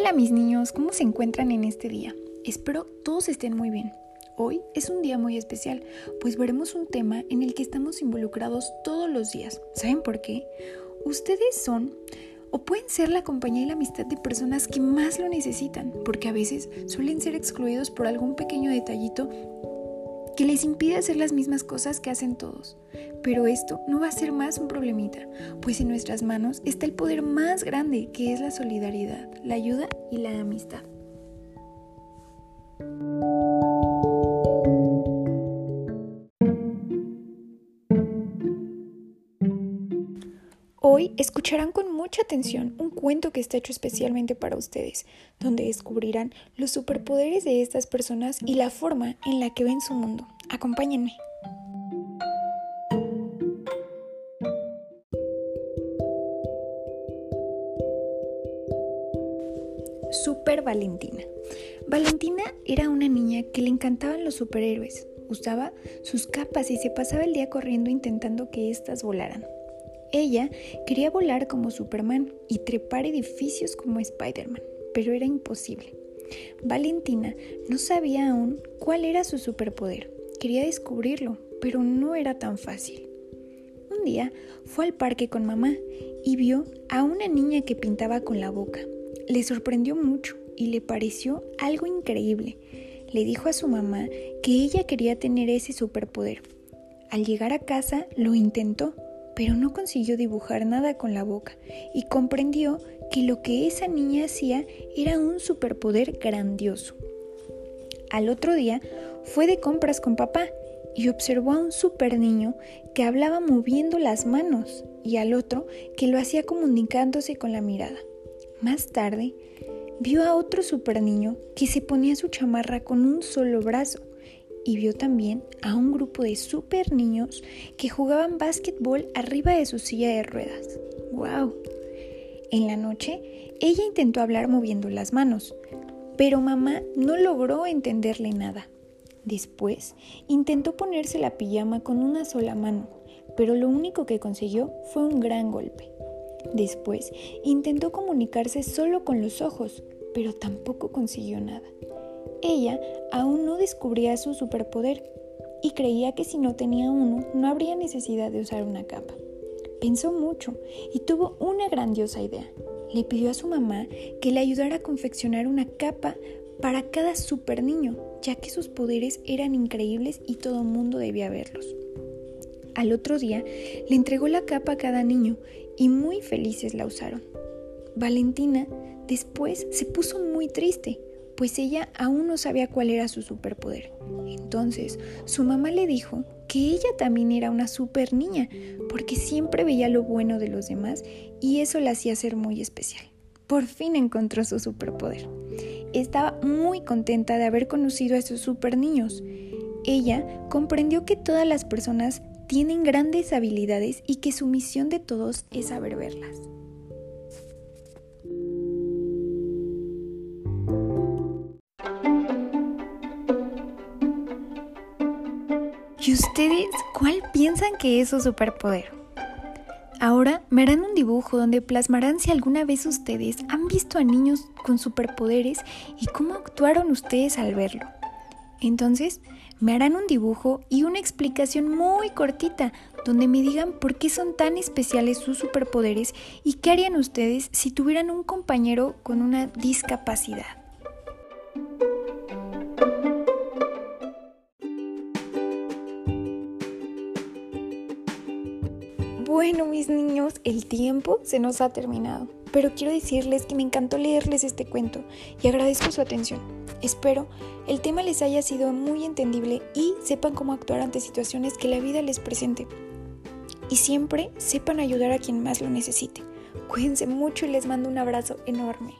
Hola mis niños, ¿cómo se encuentran en este día? Espero todos estén muy bien. Hoy es un día muy especial, pues veremos un tema en el que estamos involucrados todos los días. ¿Saben por qué? Ustedes son o pueden ser la compañía y la amistad de personas que más lo necesitan, porque a veces suelen ser excluidos por algún pequeño detallito que les impide hacer las mismas cosas que hacen todos. Pero esto no va a ser más un problemita, pues en nuestras manos está el poder más grande que es la solidaridad, la ayuda y la amistad. Hoy escucharán con mucha atención un cuento que está hecho especialmente para ustedes, donde descubrirán los superpoderes de estas personas y la forma en la que ven su mundo. Acompáñenme. Super Valentina. Valentina era una niña que le encantaban los superhéroes. Usaba sus capas y se pasaba el día corriendo intentando que éstas volaran. Ella quería volar como Superman y trepar edificios como Spider-Man, pero era imposible. Valentina no sabía aún cuál era su superpoder. Quería descubrirlo, pero no era tan fácil. Un día fue al parque con mamá y vio a una niña que pintaba con la boca. Le sorprendió mucho y le pareció algo increíble. Le dijo a su mamá que ella quería tener ese superpoder. Al llegar a casa lo intentó, pero no consiguió dibujar nada con la boca y comprendió que lo que esa niña hacía era un superpoder grandioso. Al otro día fue de compras con papá y observó a un super niño que hablaba moviendo las manos y al otro que lo hacía comunicándose con la mirada. Más tarde, vio a otro super niño que se ponía su chamarra con un solo brazo y vio también a un grupo de super niños que jugaban básquetbol arriba de su silla de ruedas. ¡Wow! En la noche, ella intentó hablar moviendo las manos, pero mamá no logró entenderle nada. Después, intentó ponerse la pijama con una sola mano, pero lo único que consiguió fue un gran golpe. Después, intentó comunicarse solo con los ojos, pero tampoco consiguió nada. Ella aún no descubría su superpoder y creía que si no tenía uno no habría necesidad de usar una capa. Pensó mucho y tuvo una grandiosa idea. Le pidió a su mamá que le ayudara a confeccionar una capa para cada super niño, ya que sus poderes eran increíbles y todo el mundo debía verlos. Al otro día le entregó la capa a cada niño y muy felices la usaron. Valentina después se puso muy triste pues ella aún no sabía cuál era su superpoder. Entonces, su mamá le dijo que ella también era una super niña, porque siempre veía lo bueno de los demás y eso la hacía ser muy especial. Por fin encontró su superpoder. Estaba muy contenta de haber conocido a esos super niños. Ella comprendió que todas las personas tienen grandes habilidades y que su misión de todos es saber verlas. ¿Y ustedes cuál piensan que es su superpoder? Ahora me harán un dibujo donde plasmarán si alguna vez ustedes han visto a niños con superpoderes y cómo actuaron ustedes al verlo. Entonces, me harán un dibujo y una explicación muy cortita donde me digan por qué son tan especiales sus superpoderes y qué harían ustedes si tuvieran un compañero con una discapacidad. Bueno, mis niños, el tiempo se nos ha terminado, pero quiero decirles que me encantó leerles este cuento y agradezco su atención. Espero el tema les haya sido muy entendible y sepan cómo actuar ante situaciones que la vida les presente. Y siempre sepan ayudar a quien más lo necesite. Cuídense mucho y les mando un abrazo enorme.